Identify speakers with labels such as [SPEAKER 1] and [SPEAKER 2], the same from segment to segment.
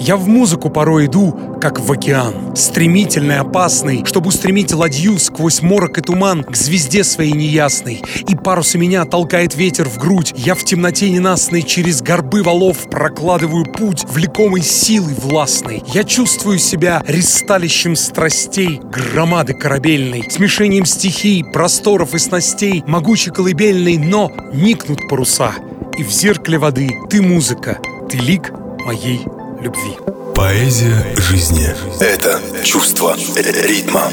[SPEAKER 1] Я в музыку порой иду, как в океан, стремительный, опасный, чтобы устремить ладью сквозь морок и туман к звезде своей неясной. И парусы меня толкает ветер в грудь. Я в темноте ненастной через горбы валов прокладываю путь, влекомый силой властной. Я чувствую себя ристалищем страстей, громады корабельной, смешением стихий, просторов и снастей, могучей колыбельной, но никнут паруса. И в зеркале воды ты музыка, ты лик моей любви.
[SPEAKER 2] Поэзия жизни – это чувство ритма.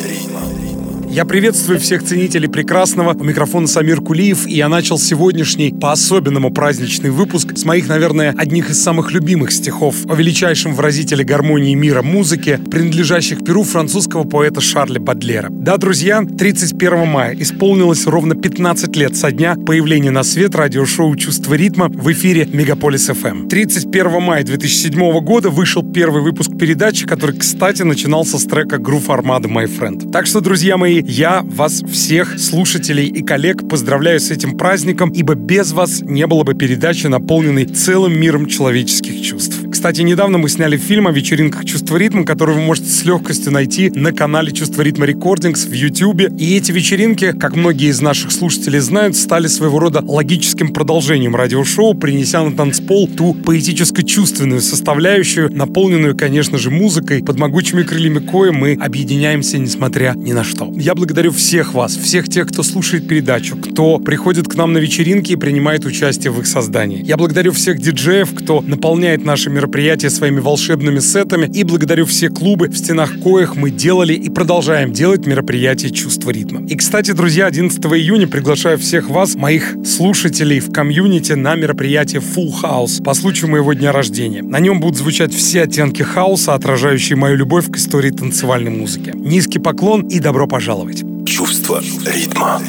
[SPEAKER 1] Я приветствую всех ценителей прекрасного. У микрофона Самир Кулиев, и я начал сегодняшний по-особенному праздничный выпуск с моих, наверное, одних из самых любимых стихов о величайшем выразителе гармонии мира музыки, принадлежащих перу французского поэта Шарля Бадлера. Да, друзья, 31 мая исполнилось ровно 15 лет со дня появления на свет радиошоу «Чувство ритма» в эфире Мегаполис FM. 31 мая 2007 года вышел первый выпуск передачи, который, кстати, начинался с трека «Groove Armada My Friend». Так что, друзья мои, я вас всех, слушателей и коллег, поздравляю с этим праздником, ибо без вас не было бы передачи, наполненной целым миром человеческих чувств. Кстати, недавно мы сняли фильм о вечеринках «Чувство ритма», который вы можете с легкостью найти на канале «Чувство ритма Рекордингс» в YouTube. И эти вечеринки, как многие из наших слушателей знают, стали своего рода логическим продолжением радиошоу, принеся на танцпол ту поэтическо-чувственную составляющую, наполненную, конечно же, музыкой, под могучими крыльями кое мы объединяемся, несмотря ни на что. Я благодарю всех вас, всех тех, кто слушает передачу, кто приходит к нам на вечеринки и принимает участие в их создании. Я благодарю всех диджеев, кто наполняет наши мероприятия своими волшебными сетами и благодарю все клубы, в стенах коих мы делали и продолжаем делать мероприятия «Чувство ритма». И, кстати, друзья, 11 июня приглашаю всех вас, моих слушателей в комьюнити, на мероприятие Full House по случаю моего дня рождения. На нем будут звучать все оттенки хаоса, отражающие мою любовь к истории танцевальной музыки. Низкий поклон и добро пожаловать!
[SPEAKER 2] Чувство ритма.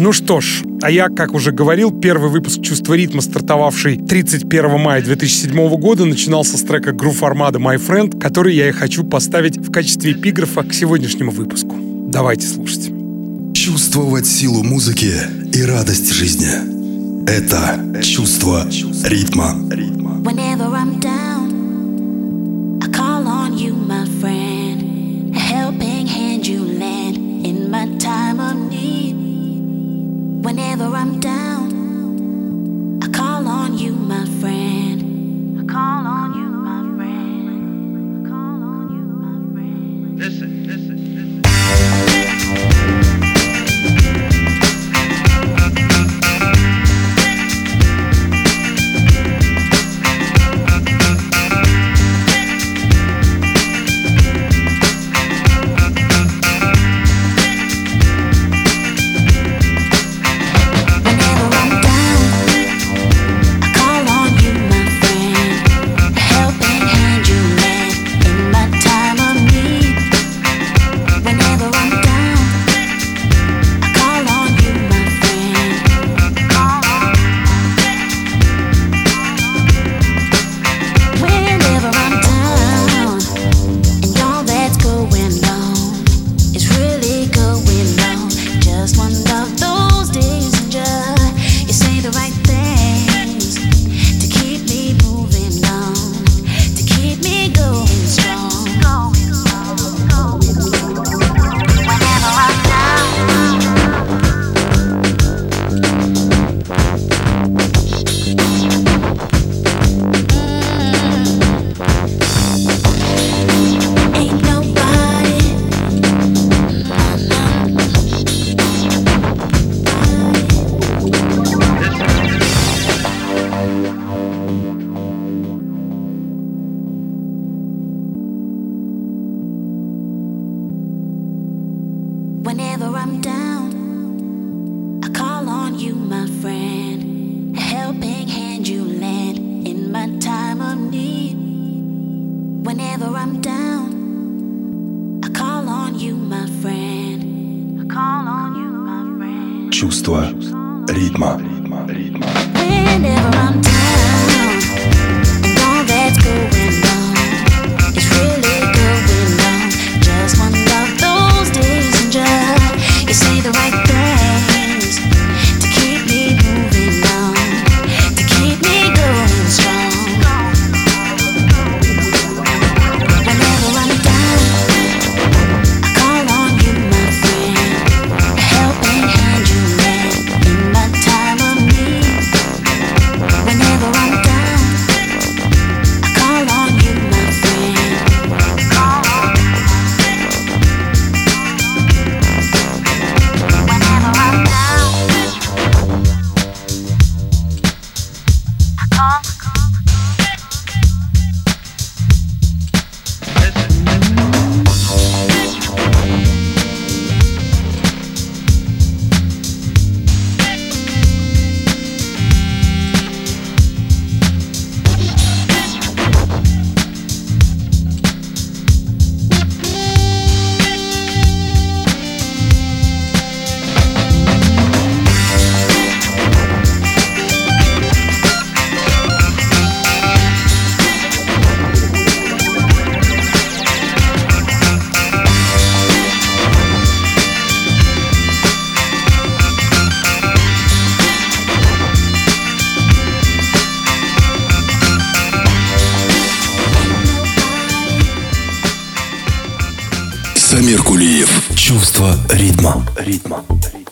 [SPEAKER 1] Ну что ж, а я, как уже говорил, первый выпуск «Чувство ритма», стартовавший 31 мая 2007 года, начинался с трека Groove Armada My Friend, который я и хочу поставить в качестве эпиграфа к сегодняшнему выпуску. Давайте слушать.
[SPEAKER 2] Чувствовать силу музыки и радость жизни – это чувство ритма. Whenever I'm down, I call on you, my friend. A helping hand you lend in my time of need. Whenever I'm down, I call on you, my friend. I call on you, my friend. I call on you, my friend. Listen, listen, listen.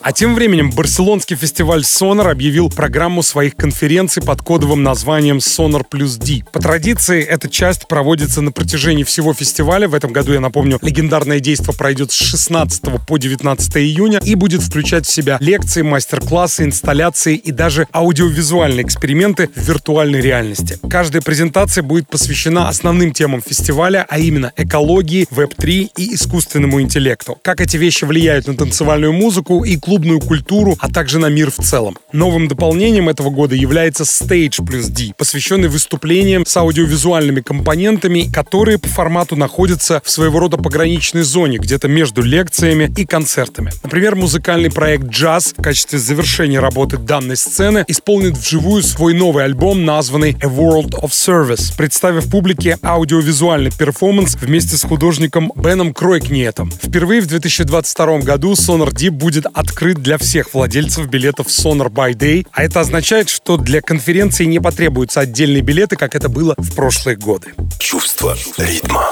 [SPEAKER 1] А тем временем барселонский фестиваль Sonar объявил программу своих конференций под кодовым названием Sonar плюс D. По традиции, эта часть проводится на протяжении всего фестиваля. В этом году, я напомню, легендарное действо пройдет с 16 по 19 июня и будет включать в себя лекции, мастер-классы, инсталляции и даже аудиовизуальные эксперименты в виртуальной реальности. Каждая презентация будет посвящена основным темам фестиваля, а именно экологии, веб-3 и искусственному интеллекту. Как эти вещи влияют на танцевальную музыку и клубную культуру, а также на мир в целом. Новым дополнением этого года является Stage плюс D, посвященный выступлениям с аудиовизуальными компонентами, которые по формату находятся в своего рода пограничной зоне, где-то между лекциями и концертами. Например, музыкальный проект Jazz в качестве завершения работы данной сцены исполнит вживую свой новый альбом, названный A World of Service, представив публике аудиовизуальный перформанс вместе с художником Беном Кройкниетом. Впервые в 2022 году Sonar Deep будет открыт для всех владельцев билетов Sonar by Day, а это означает, что для конференции не потребуются отдельные билеты, как это было в прошлые годы.
[SPEAKER 2] Чувство ритма.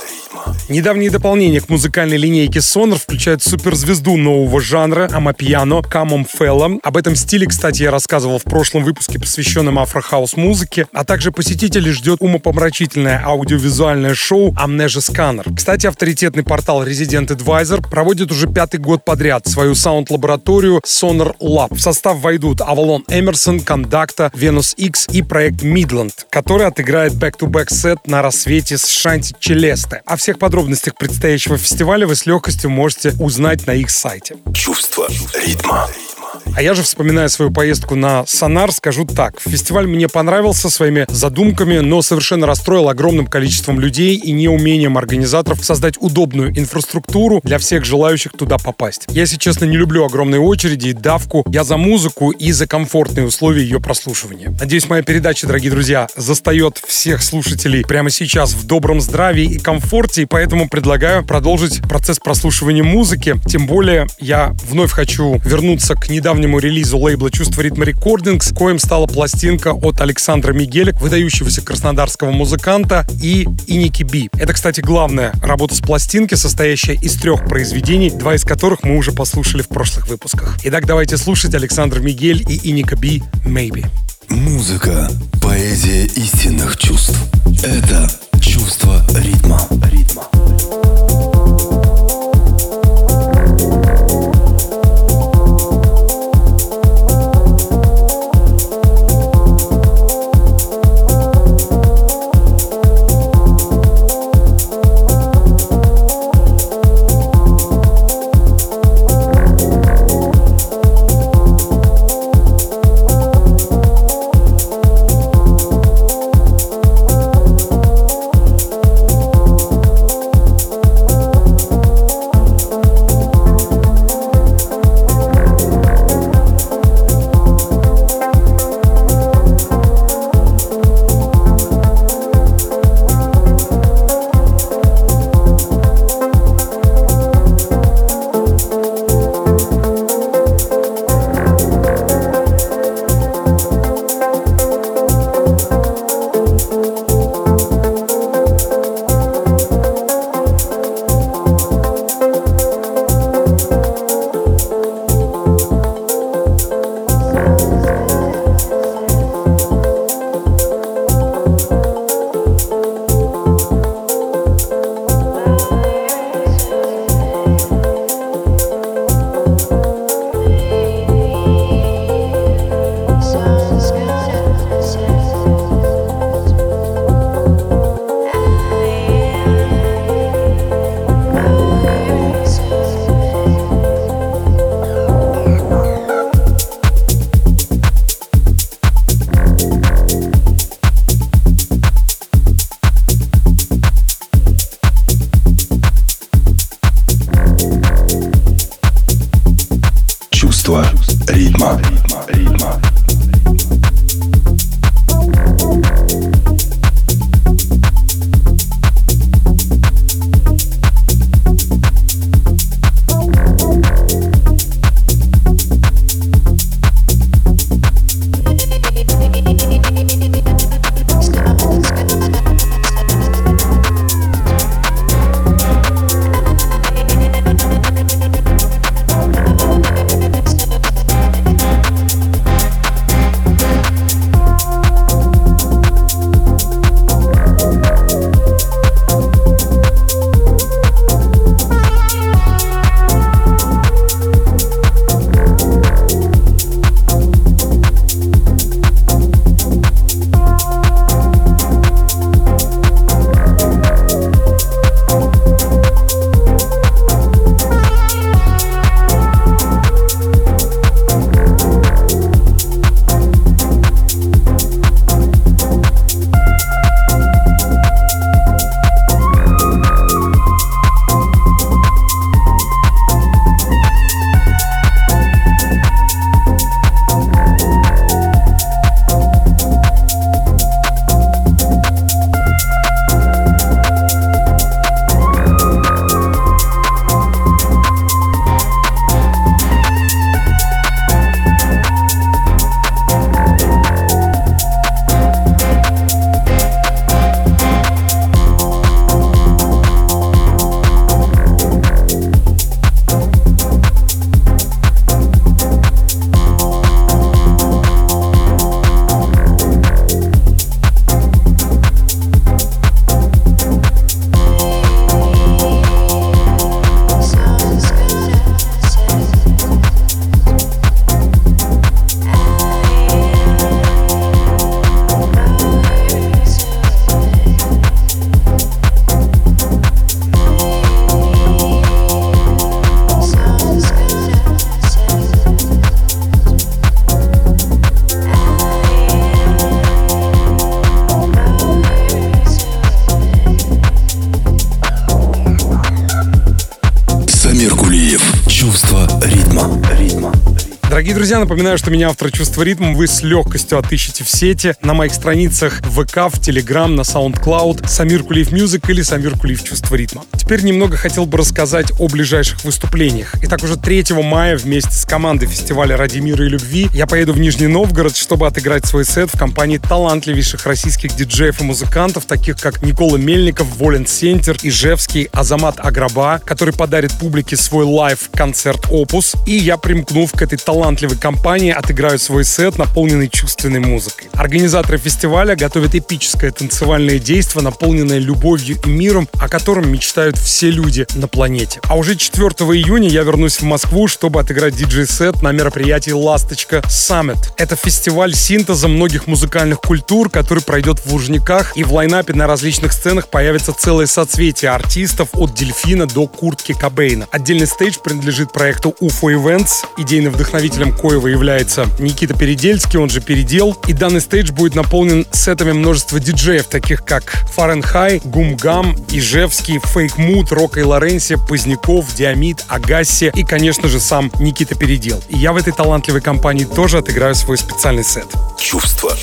[SPEAKER 1] Недавние дополнения к музыкальной линейке Sonar включают суперзвезду нового жанра Амапиано Камом Фелла. Об этом стиле, кстати, я рассказывал в прошлом выпуске, посвященном афрохаус музыке, а также посетителей ждет умопомрачительное аудиовизуальное шоу Amnesia Scanner. Кстати, авторитетный портал Resident Advisor проводит уже пятый год подряд свою саунд-лабораторию Sonar Lab. В состав войдут Avalon Emerson, Conducta, Venus X и проект Midland, который отыграет back-to-back сет на рассвете с Шанти Челесте. О всех подробностях предстоящего фестиваля вы с легкостью можете узнать на их сайте.
[SPEAKER 2] Чувство ритма.
[SPEAKER 1] А я же, вспоминая свою поездку на Сонар, скажу так. Фестиваль мне понравился своими задумками, но совершенно расстроил огромным количеством людей и неумением организаторов создать удобную инфраструктуру для всех желающих туда попасть. Я, если честно, не люблю огромные очереди и давку. Я за музыку и за комфортные условия ее прослушивания. Надеюсь, моя передача, дорогие друзья, застает всех слушателей прямо сейчас в добром здравии и комфорте, и поэтому предлагаю продолжить процесс прослушивания музыки. Тем более, я вновь хочу вернуться к недавнему релизу лейбла «Чувство ритма рекордингс», коим стала пластинка от Александра Мигеля, выдающегося краснодарского музыканта, и Иники Би. Это, кстати, главная работа с пластинки, состоящая из трех произведений, два из которых мы уже послушали в прошлых выпусках. Итак, давайте слушать Александр Мигель и Иника Би «Maybe».
[SPEAKER 2] Музыка – поэзия истинных чувств. Это чувство ритма. Ритма.
[SPEAKER 1] Друзья, напоминаю, что меня автор чувства ритма вы с легкостью отыщете в сети на моих страницах ВК, в Телеграм, на SoundCloud, Самир Кулиев Music или Самир Кулиев Чувство ритма. Теперь немного хотел бы рассказать о ближайших выступлениях. Итак, уже 3 мая вместе с командой фестиваля «Ради мира и любви» я поеду в Нижний Новгород, чтобы отыграть свой сет в компании талантливейших российских диджеев и музыкантов, таких как Никола Мельников, Volen Sentir, Ижевский, Азамат Аграба, который подарит публике свой live-концерт «Опус». И я, примкнув к этой талантливой компании, отыграю свой сет, наполненный чувственной музыкой. Организаторы фестиваля готовят эпическое танцевальное действие, наполненное любовью и миром, о котором мечтают знают все люди на планете. А уже 4 июня я вернусь в Москву, чтобы отыграть диджей-сет на мероприятии «Ласточка Summit». Это фестиваль синтеза многих музыкальных культур, который пройдет в Лужниках, и в лайнапе на различных сценах появится целое соцветие артистов от Дельфина до Куртки Кобейна. Отдельный стейдж принадлежит проекту UFO Events. Идейным вдохновителем коего является Никита Передельский, он же Передел. И данный стейдж будет наполнен сетами множества диджеев, таких как Фаренхай, Гумгам, Ижевский, Fake Mood, Рока и Лоренси, Поздняков, Диамид, Агасси и, конечно же, сам Никита Передел. И я в этой талантливой компании тоже отыграю свой специальный сет.
[SPEAKER 2] Чувство.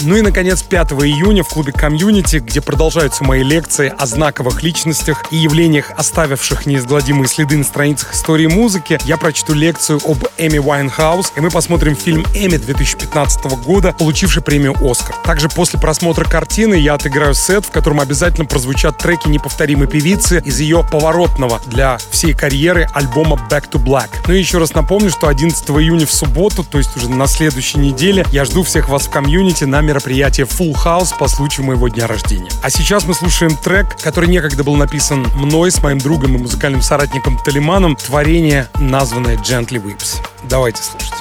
[SPEAKER 1] Ну и, наконец, 5 июня в клубе «Community», где продолжаются мои лекции о знаковых личностях и явлениях, оставивших неизгладимые следы на страницах истории музыки, я прочту лекцию об Эми Уайнхаус, и мы посмотрим фильм «Эми» 2015 года, получивший премию «Оскар». Также после просмотра картины я отыграю сет, в котором обязательно прозвучат треки неповторимой певицы из ее поворотного для всей карьеры альбома «Back to Black». Ну и еще раз напомню, что 11 июня в субботу, то есть уже на следующей неделе, я жду всех вас в комьюнити на мероприятие Full House по случаю моего дня рождения. А сейчас мы слушаем трек, который некогда был написан мной с моим другом и музыкальным соратником Талиманом, творение, названное Gently Whips. Давайте слушать.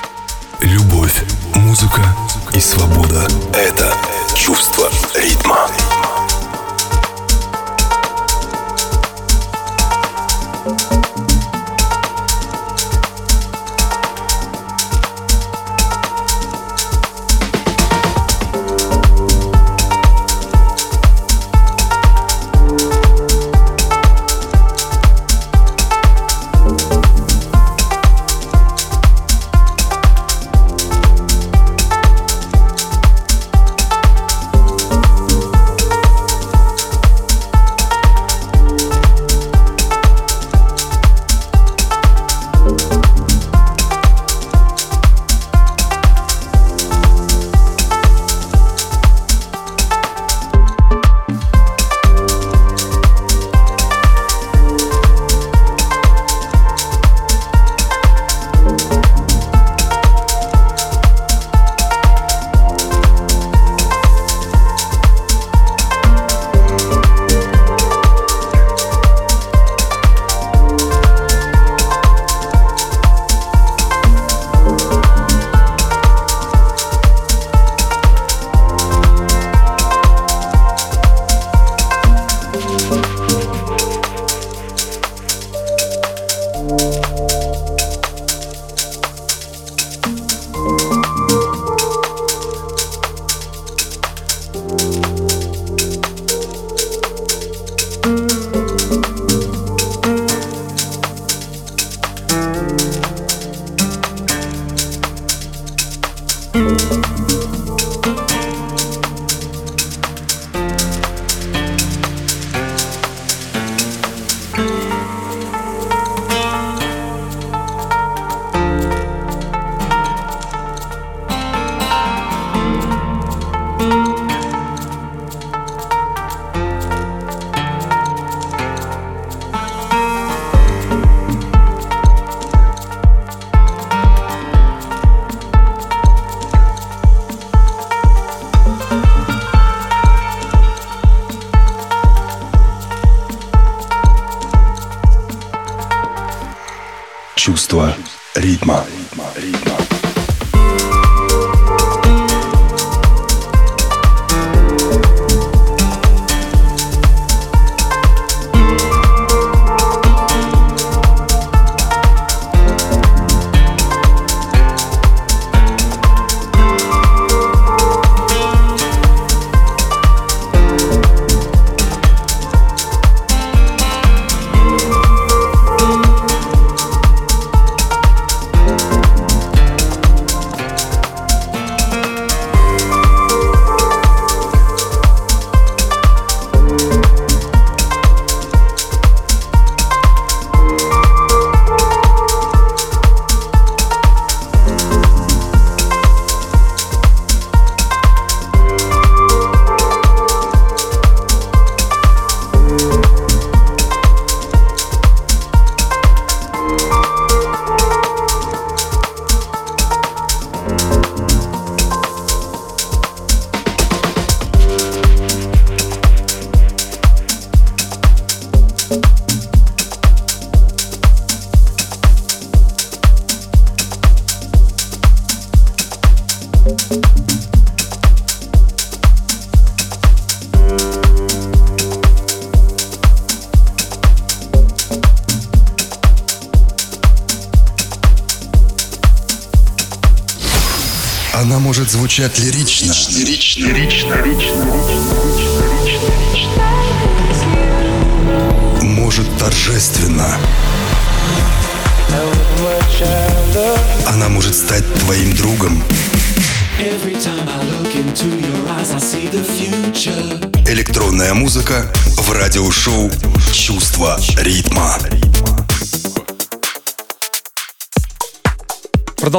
[SPEAKER 2] Любовь, музыка и свобода — это чувство ритма.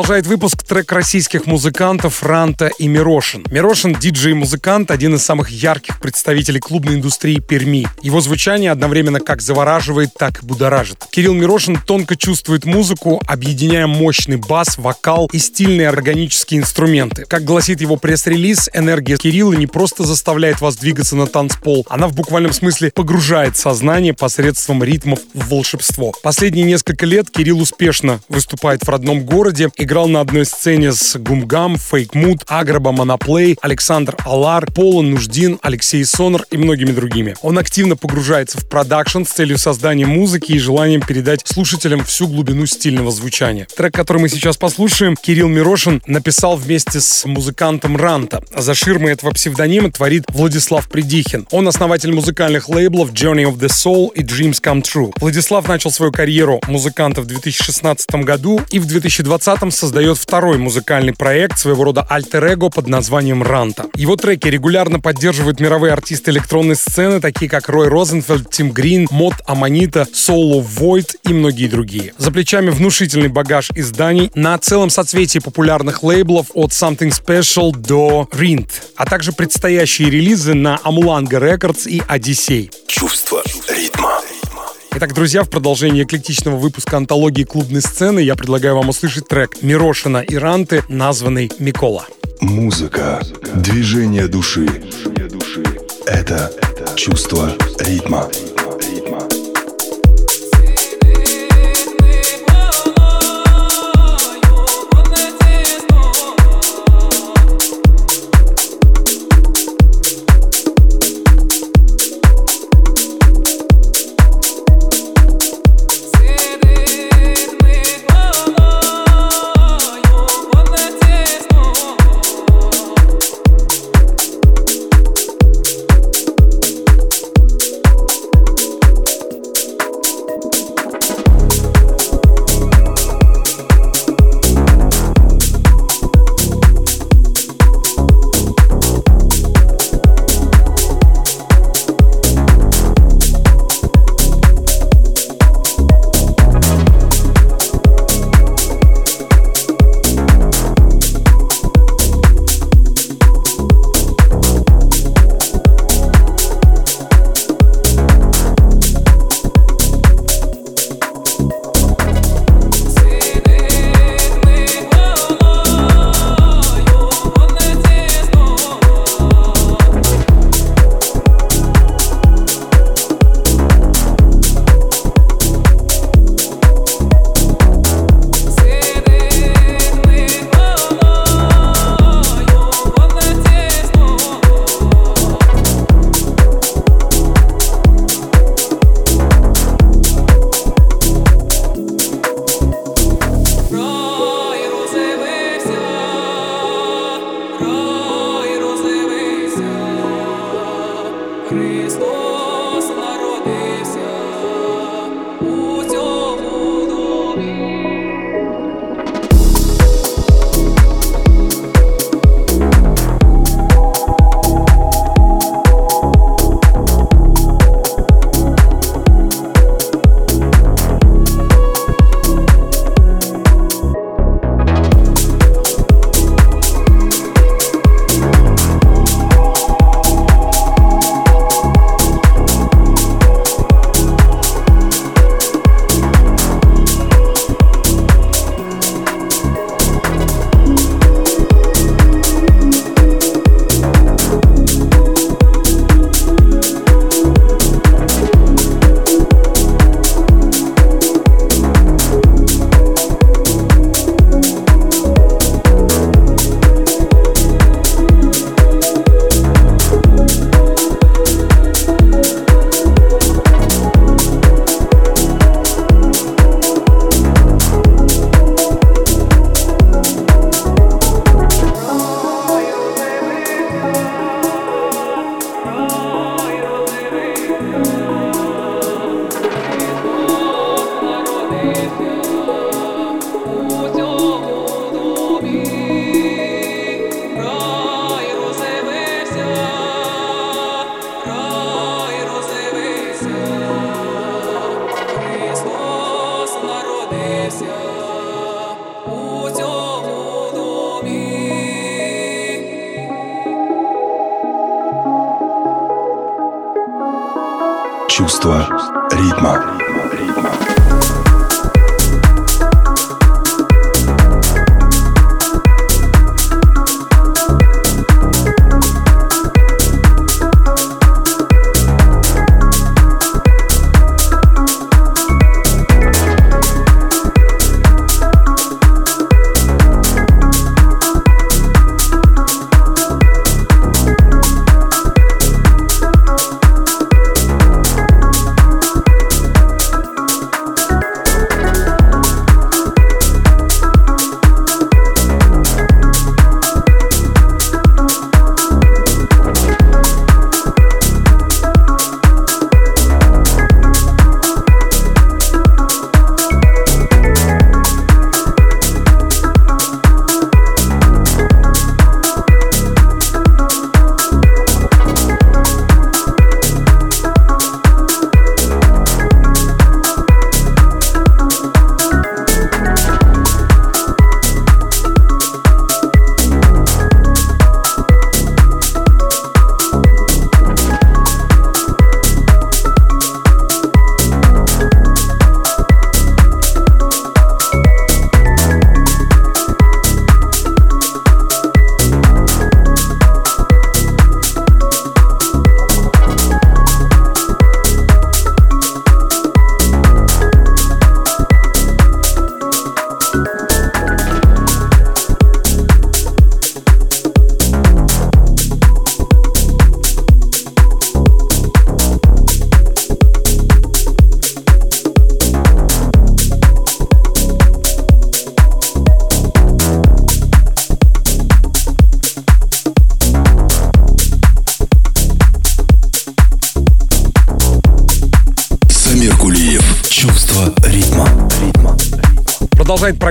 [SPEAKER 1] Продолжает выпуск трек российских музыкантов Ранта и Мирошин. Мирошин — диджей-музыкант, один из самых ярких представителей клубной индустрии Перми. Его звучание одновременно как завораживает, так и будоражит. Кирилл Мирошин тонко чувствует музыку, объединяя мощный бас, вокал и стильные органические инструменты. Как гласит его пресс-релиз, энергия Кирилла не просто заставляет вас двигаться на танцпол, она в буквальном смысле погружает сознание посредством ритмов в волшебство. Последние несколько лет Кирилл успешно выступает в родном городе, играл на одной сцене с Гумгам, Fake Mood, Аграба, Monoplay, Александр Алар, Пола Нуждин, Алексей Сонор и многими другими. Он активно погружается в продакшн с целью создания музыки и желанием передать слушателям всю глубину стильного звучания. Трек, который мы сейчас послушаем, Кирилл Мирошин написал вместе с музыкантом Ранта. За ширмой этого псевдонима творит Владислав Придихин. Он основатель музыкальных лейблов Journey of the Soul и Dreams Come True. Владислав начал свою карьеру музыканта в 2016 году и в 2020 этом создает второй музыкальный проект, своего рода альтер-эго под названием «Ранта». Его треки регулярно поддерживают мировые артисты электронной сцены, такие как Рой Розенфельд, Тим Грин, Мод Аманита, Соло Void и многие другие. За плечами внушительный багаж изданий на целом соцветии популярных лейблов от Something Special до Rind, а также предстоящие релизы на Amulanga Records и Odyssey.
[SPEAKER 2] Чувство ритма.
[SPEAKER 1] Итак, друзья, в продолжении эклектичного выпуска антологии клубной сцены я предлагаю вам услышать трек Мирошина и Ранты, названный «Микола».
[SPEAKER 2] Музыка, движение души — это чувство ритма. чувство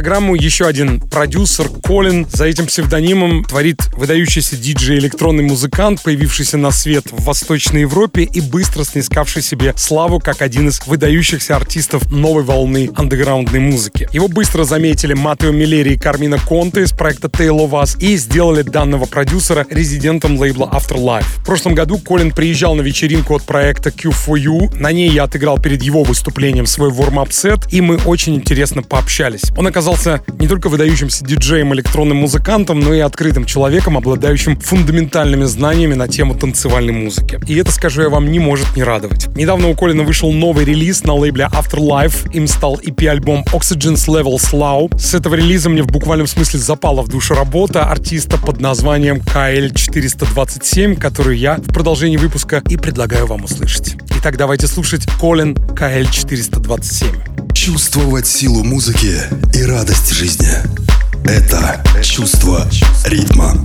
[SPEAKER 1] программу еще один продюсер Колин. За этим псевдонимом творит выдающийся диджей электронный музыкант, появившийся на свет в Восточной Европе и быстро снискавший себе славу как один из выдающихся артистов новой волны андеграундной музыки. Его быстро заметили Матео Миллери и Кармина Конте из проекта Tale of Us и сделали данного продюсера резидентом лейбла Afterlife. В прошлом году Колин приезжал на вечеринку от проекта Q4U. На ней я отыграл перед его выступлением свой warm-up сет, и мы очень интересно пообщались. Он оказался не только выдающимся диджеем, электронным музыкантом, но и открытым человеком, обладающим фундаментальными знаниями на тему танцевальной музыки. И это, скажу я вам, не может не радовать. Недавно у Колина вышел новый релиз на лейбле Afterlife. Им стал EP-альбом Oxygen's Level Slow. С этого релиза мне в буквальном смысле запала в душу работа артиста под названием KL427, которую я в продолжении выпуска и предлагаю вам услышать. Итак, давайте слушать Колин KL427.
[SPEAKER 2] Чувствовать силу музыки и радость жизни – это чувство ритма.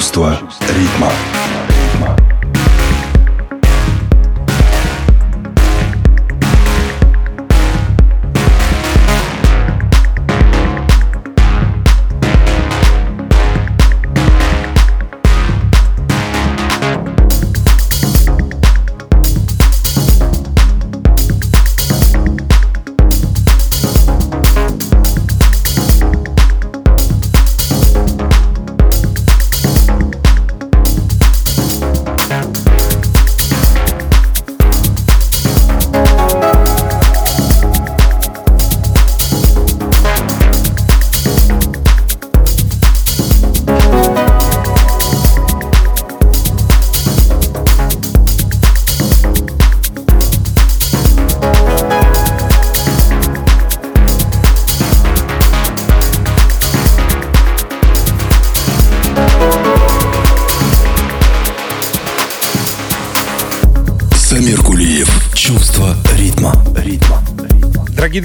[SPEAKER 2] Чувство ритма.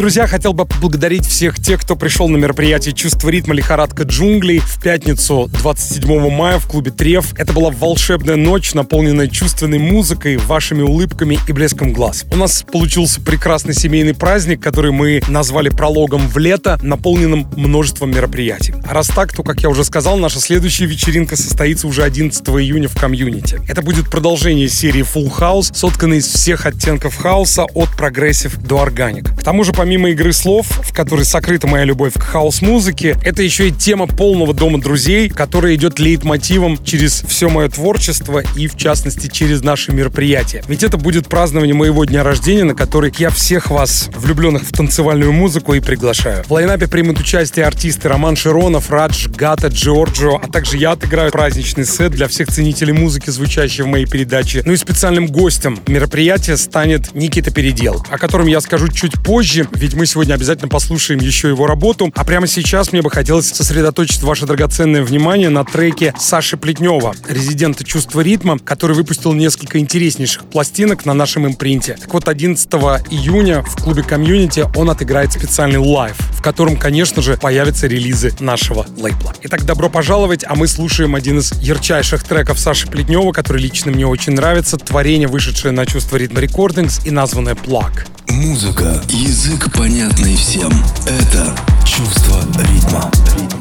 [SPEAKER 1] Друзья, хотел бы поблагодарить всех тех, кто пришел на мероприятие «Чувство ритма. Лихорадка джунглей» в пятницу 27 мая в клубе «Треф». Это была волшебная ночь, наполненная чувственной музыкой, вашими улыбками и блеском глаз. У нас получился прекрасный семейный праздник, который мы назвали прологом в лето, наполненным множеством мероприятий. А раз так, то, как я уже сказал, наша следующая вечеринка состоится уже 11 июня в Community. Это будет продолжение серии Full House, сотканной из всех оттенков хауса от progressive до organic. К тому же помимо игры слов, в которой сокрыта моя любовь к хаус-музыке, это еще и тема полного дома друзей, которая идет лейтмотивом через все мое творчество и, в частности, через наши мероприятия. Ведь это будет празднование моего дня рождения, на который я всех вас, влюбленных в танцевальную музыку, и приглашаю. В лайнапе примут участие артисты Роман Широнов, Радж, Гата, Джорджо, а также я отыграю праздничный сет для всех ценителей музыки, звучащей в моей передаче. Ну и специальным гостем мероприятия станет Никита Передел, о котором я скажу чуть позже, мы сегодня обязательно послушаем еще его работу. А прямо сейчас мне бы хотелось сосредоточить ваше драгоценное внимание на треке Саши Плетнева, резидента «Чувства ритма», который выпустил несколько интереснейших пластинок на нашем импринте. Так вот, 11 июня в клубе Community он отыграет специальный лайв, в котором, конечно же, появятся релизы нашего лейбла. Итак, добро пожаловать, а мы слушаем один из ярчайших треков Саши Плетнева, который лично мне очень нравится, творение, вышедшее на «Чувство ритма Recordings» и названное «Plug».
[SPEAKER 2] Музыка, язык понятный всем. Это чувство ритма. ритма.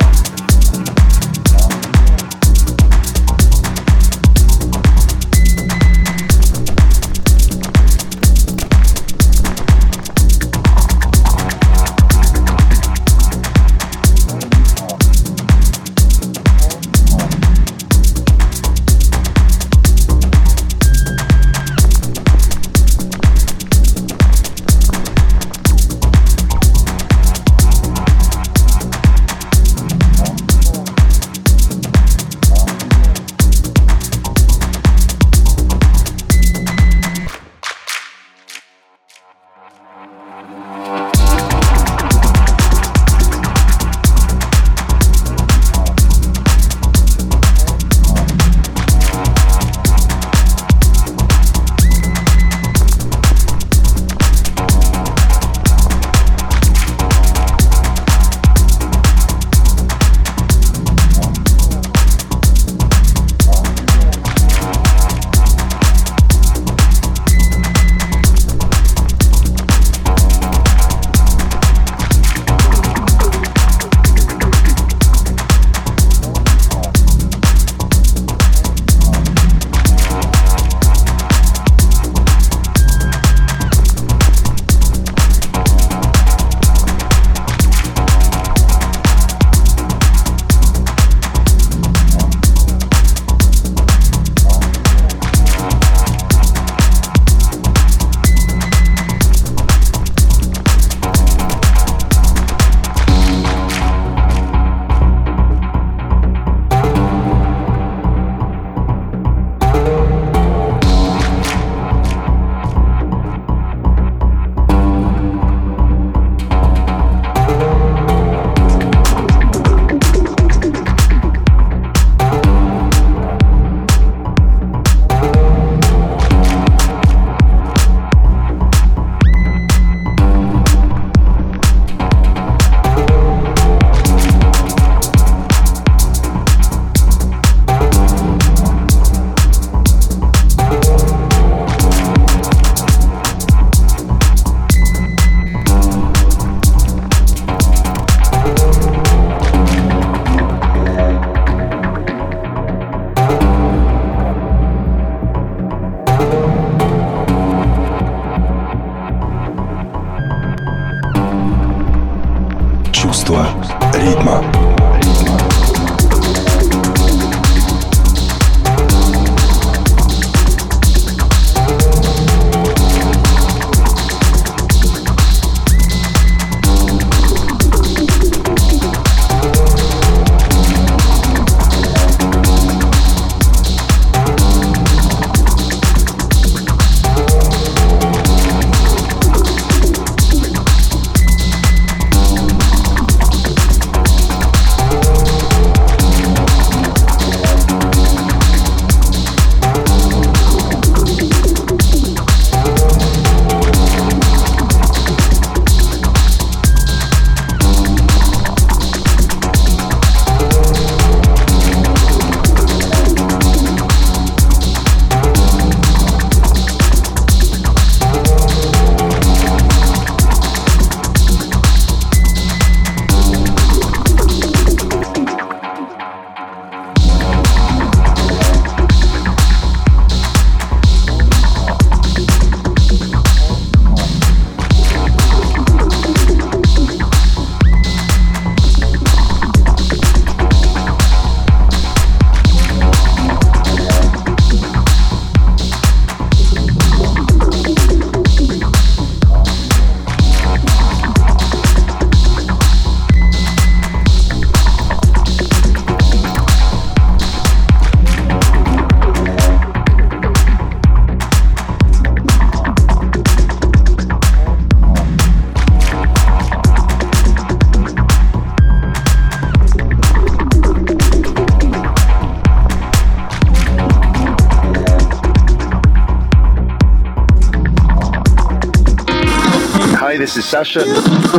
[SPEAKER 3] This is Sasha.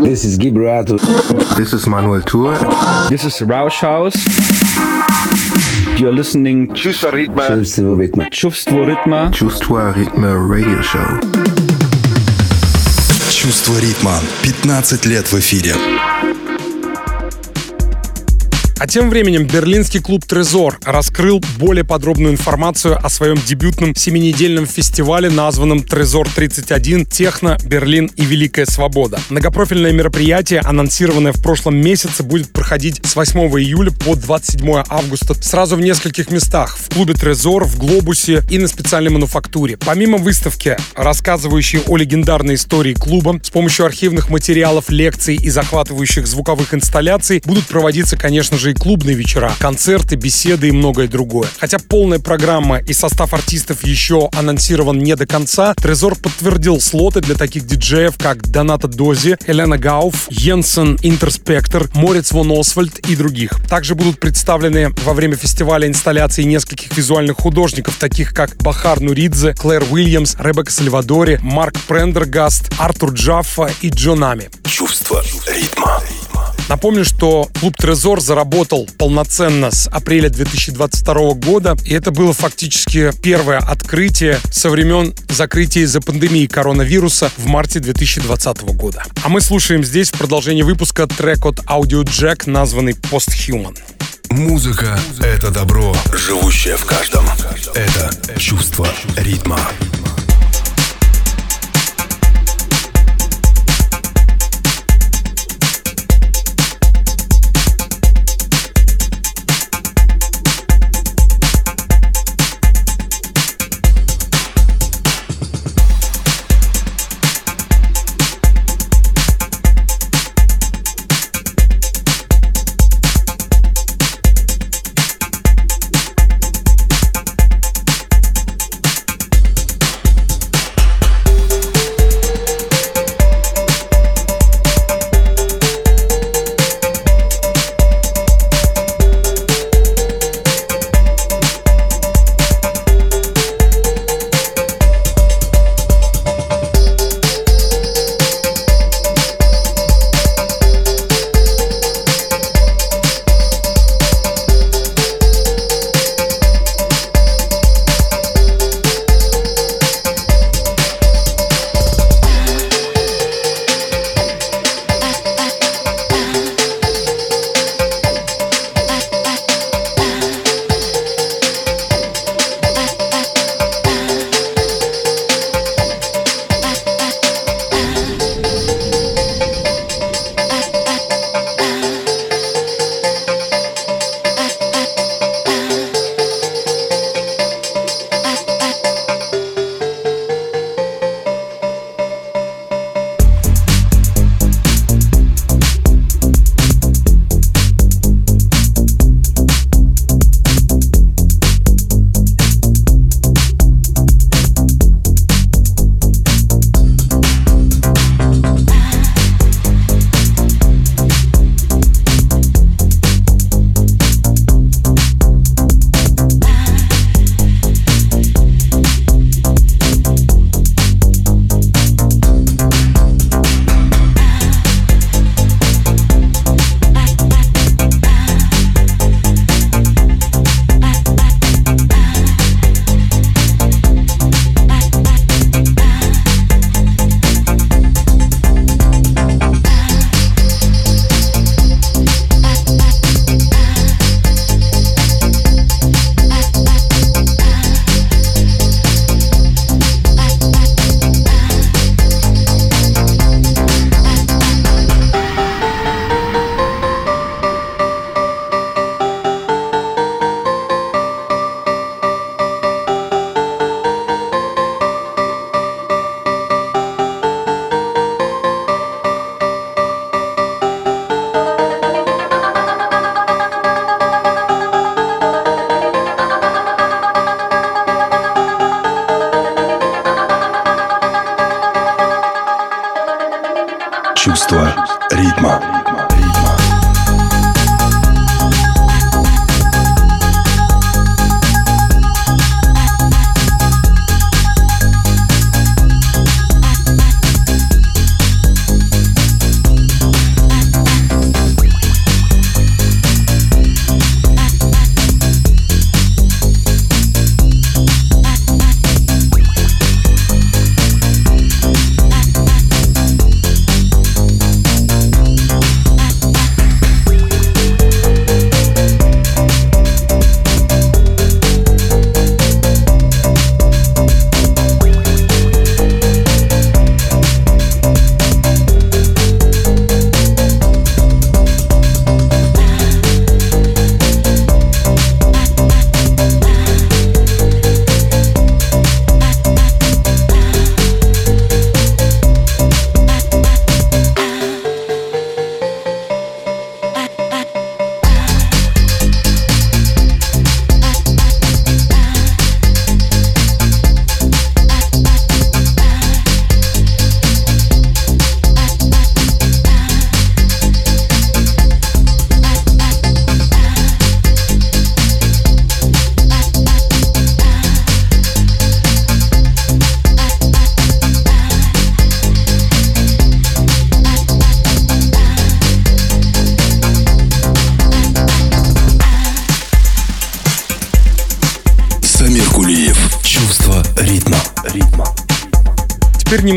[SPEAKER 4] This is Gibrato.
[SPEAKER 5] This is Manuel Tour.
[SPEAKER 6] This is Roush House. You're listening
[SPEAKER 3] Чувство ритма.
[SPEAKER 4] Чувство ритма.
[SPEAKER 6] Чувство ритма.
[SPEAKER 5] Чувство ритма radio show.
[SPEAKER 2] Чувство ритма. 15 лет в эфире.
[SPEAKER 1] А тем временем берлинский клуб «Трезор» раскрыл более подробную информацию о своем дебютном семинедельном фестивале, названном «Трезор-31. Техно, Берлин и Великая Свобода». Многопрофильное мероприятие, анонсированное в прошлом месяце, будет проходить с 8 июля по 27 августа сразу в нескольких местах. В клубе «Трезор», в «Глобусе» и на специальной мануфактуре. Помимо выставки, рассказывающей о легендарной истории клуба, с помощью архивных материалов, лекций и захватывающих звуковых инсталляций будут проводиться, конечно же, и клубные вечера, концерты, беседы и многое другое. Хотя полная программа и состав артистов еще анонсирован не до конца, Трезор подтвердил слоты для таких диджеев, как Доната Дози, Елена Гауф, Йенсен Интерспектор, Морец Вон Освальд и других. Также будут представлены во время фестиваля инсталляции нескольких визуальных художников, таких как Бахар Нуридзе, Клэр Уильямс, Ребекка Сальвадори, Марк Прендергаст, Артур Джаффа и Джонами.
[SPEAKER 2] Чувство ритма.
[SPEAKER 1] Напомню, что клуб Трезор заработал полноценно с апреля 2022 года, и это было фактически первое открытие со времен закрытия из-за пандемии коронавируса в марте 2020 года. А мы слушаем здесь в продолжении выпуска трек от Audio Jack, названный Posthuman.
[SPEAKER 2] Музыка — это добро, живущее в каждом. Это чувство ритма.
[SPEAKER 1] теперь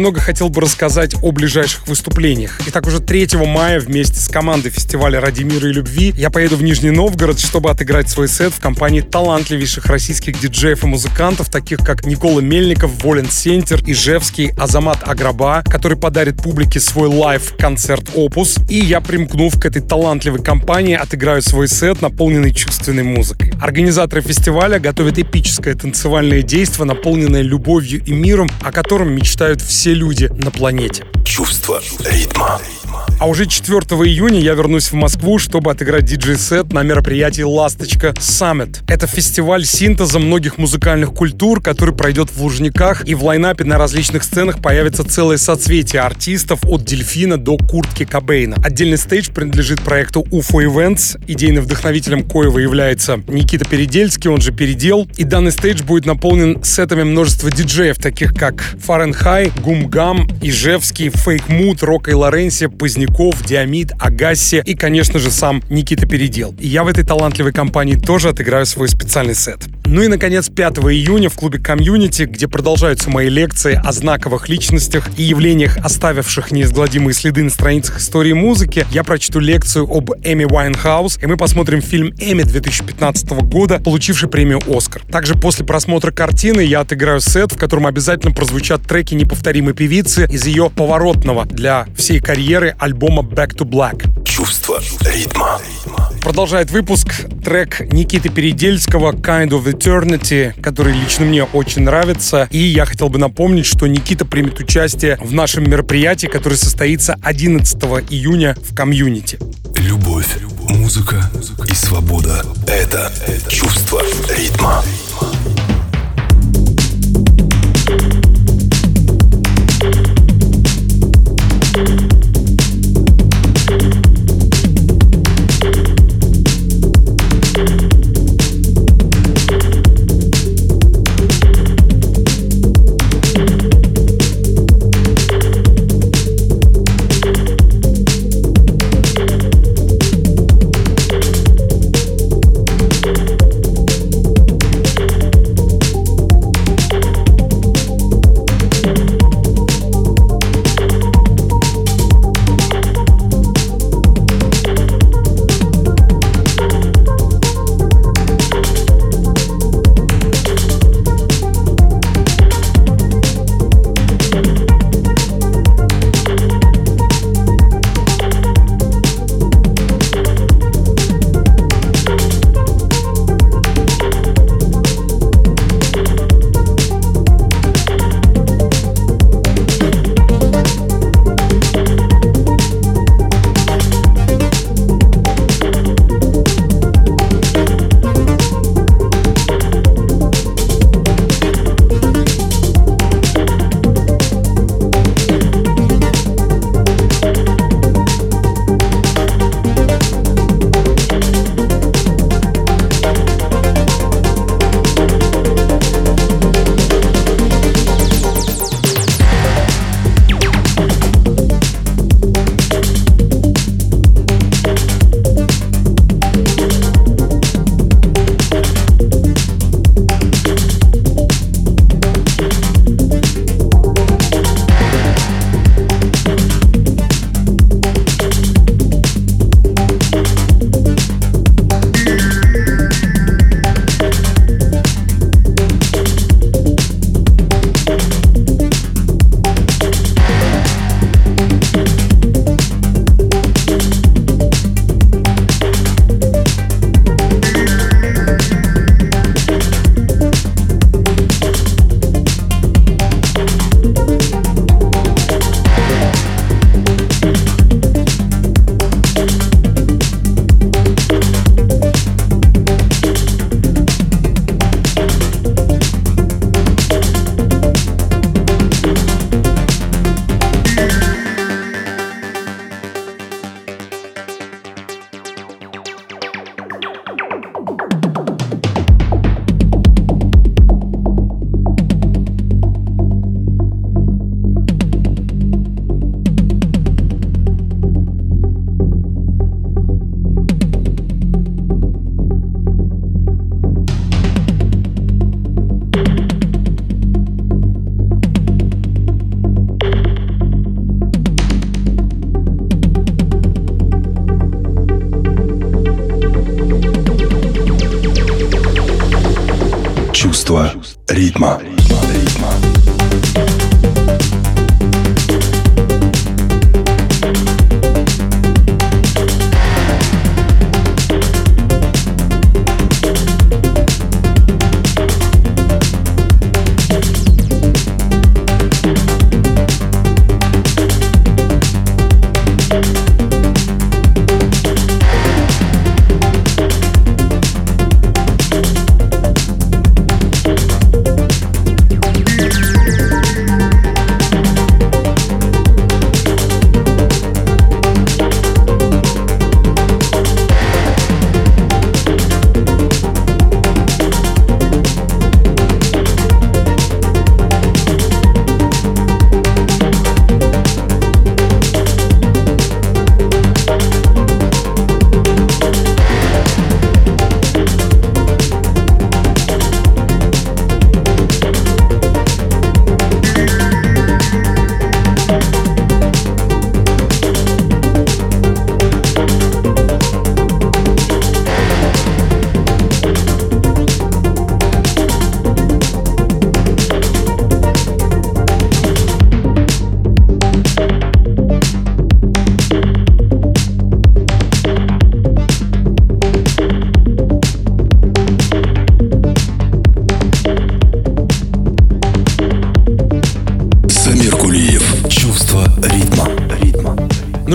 [SPEAKER 1] немного хотел бы рассказать о ближайших выступлениях. Итак, уже 3 мая вместе с командой фестиваля «Ради мира и любви» я поеду в Нижний Новгород, чтобы отыграть свой сет в компании талантливейших российских диджеев и музыкантов, таких как Никола Мельников, Volen Sentir, Ижевский, Азамат Аграба, который подарит публике свой лайв-концерт «Опус». И я, примкнув к этой талантливой компании, отыграю свой сет, наполненный чувственной музыкой. Организаторы фестиваля готовят эпическое танцевальное действие, наполненное любовью и миром, о котором мечтают все люди на планете.
[SPEAKER 2] Чувство ритма.
[SPEAKER 1] А уже 4 июня я вернусь в Москву, чтобы отыграть диджей-сет на мероприятии «Ласточка Summit». Это фестиваль синтеза многих музыкальных культур, который пройдет в Лужниках, и в лайнапе на различных сценах появится целое соцветие артистов от Дельфина до Куртки Кобейна. Отдельный стейдж принадлежит проекту UFO Events. Идейным вдохновителем коего является Никита Передельский, он же Передел. И данный стейдж будет наполнен сетами множества диджеев, таких как Фаренхай, Гумгам, Ижевский, Fake Mood, Рок и Лоренсия, Поздняков, Диамид, Агасси и, конечно же, сам Никита Передел. И я в этой талантливой компании тоже отыграю свой специальный сет. Ну и, наконец, 5 июня в клубе Community, где продолжаются мои лекции о знаковых личностях и явлениях, оставивших неизгладимые следы на страницах истории музыки, я прочту лекцию об Эми Уайнхаус, и мы посмотрим фильм «Эми» 2015 года, получивший премию «Оскар». Также после просмотра картины я отыграю сет, в котором обязательно прозвучат треки неповторимой певицы из ее поворотного для всей карьеры альбома «Back to Black».
[SPEAKER 2] Чувство ритма.
[SPEAKER 1] Продолжает выпуск трек Никиты Передельского «Kind of Eternity», который лично мне очень нравится. И я хотел бы напомнить, что Никита примет участие в нашем мероприятии, которое состоится 11 июня в комьюнити.
[SPEAKER 2] Любовь, музыка и свобода — это чувство ритма. Ритма.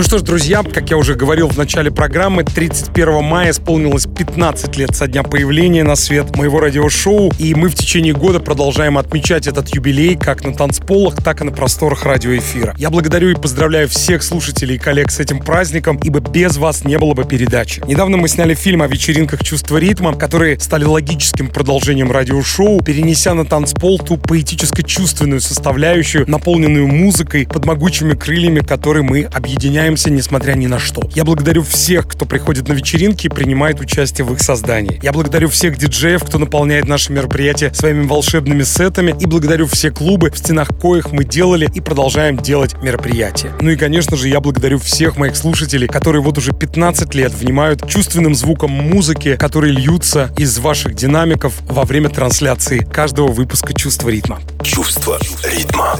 [SPEAKER 1] Что ж, друзья, как я уже говорил в начале программы, 31 мая исполнилось 15 лет со дня появления на свет моего радиошоу, и мы в течение года продолжаем отмечать этот юбилей как на танцполах, так и на просторах радиоэфира. Я благодарю и поздравляю всех слушателей и коллег с этим праздником, ибо без вас не было бы передачи. Недавно мы сняли фильм о вечеринках «Чувство ритма», которые стали логическим продолжением радиошоу, перенеся на танцпол ту поэтическо-чувственную составляющую, наполненную музыкой под могучими крыльями, которой мы объединяемся веселимся, несмотря ни на что. Я благодарю всех, кто приходит на вечеринки и принимает участие в их создании. Я благодарю всех диджеев, кто наполняет наши мероприятия своими волшебными сетами и благодарю все клубы, в стенах коих мы делали и продолжаем делать мероприятия. Ну и, конечно же, я благодарю всех моих слушателей, которые вот уже 15 лет внимают чувственным звуком музыки, которые льются из ваших динамиков во время трансляции каждого выпуска «Чувство ритма».
[SPEAKER 2] Чувство ритма.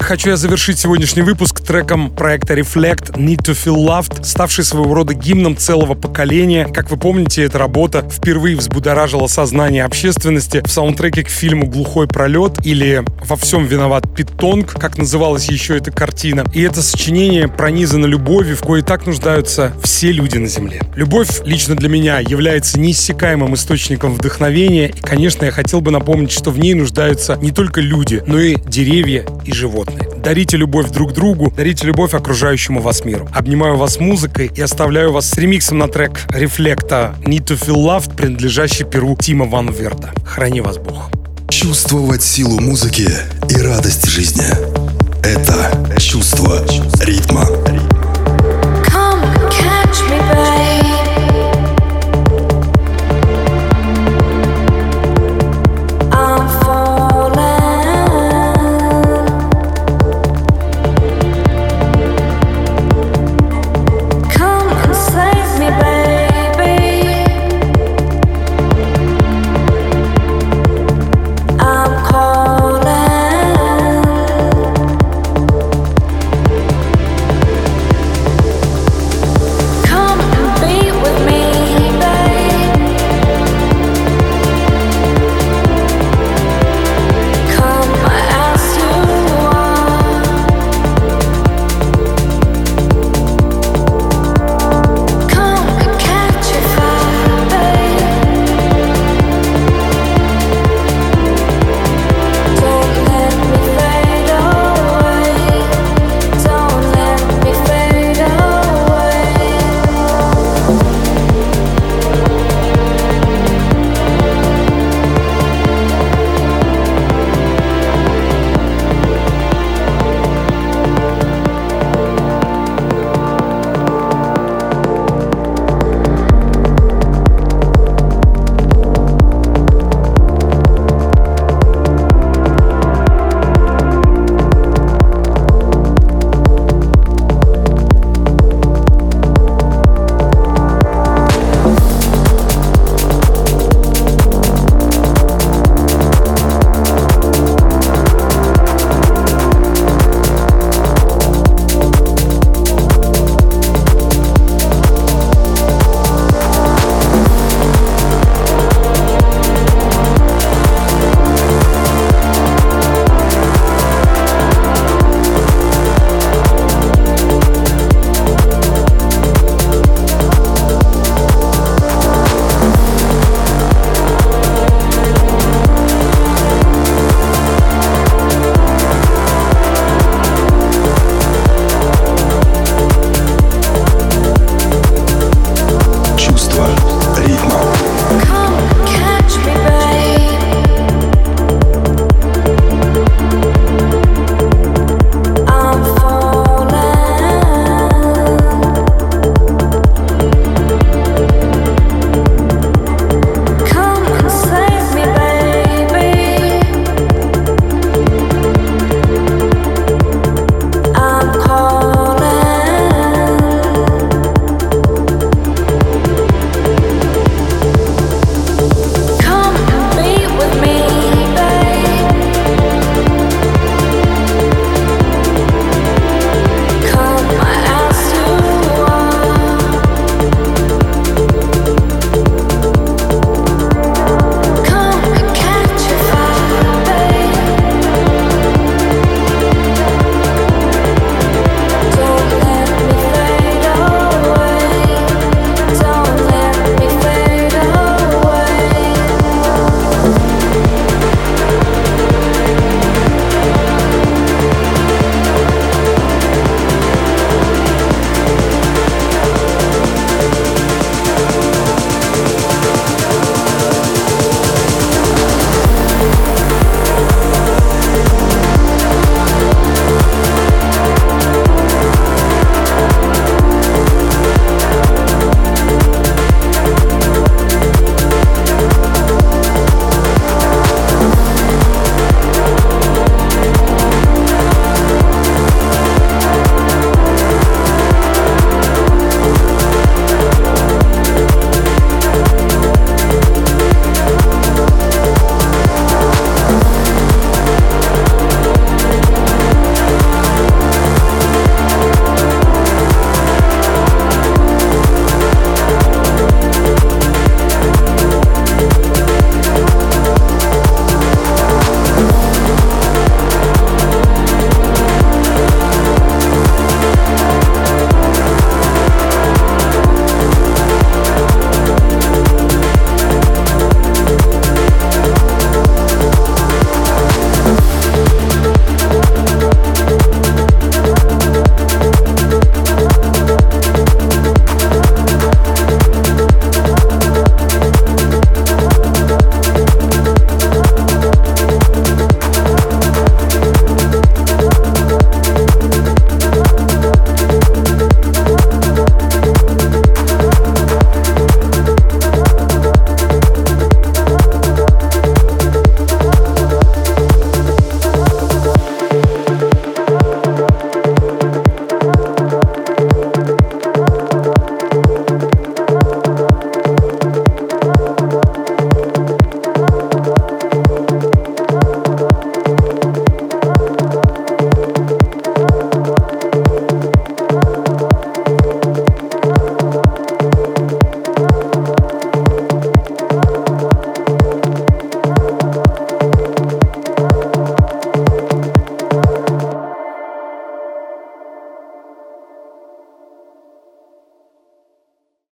[SPEAKER 1] Хочу я завершить сегодняшний выпуск треком проекта Need to Feel Loved, ставший своего рода гимном целого поколения. Как вы помните, эта работа впервые взбудоражила сознание общественности в саундтреке к фильму «Глухой пролет» или «Во всем виноват Питонг», как называлась еще эта картина. И это сочинение пронизано любовью, в кое так нуждаются все люди на Земле. Любовь лично для меня является неиссякаемым источником вдохновения, и, конечно, я хотел бы напомнить, что в ней нуждаются не только люди, но и деревья и животные. Дарите любовь друг другу, дарите любовь окружающему вас миру. Обнимаю вас музыкой и оставляю вас с ремиксом на трек «Рефлекта» «Need to Feel Loved», принадлежащий перу Тима Ван Верда. Храни вас Бог.
[SPEAKER 2] Чувствовать силу музыки и радость жизни – это чувство ритма. ритма.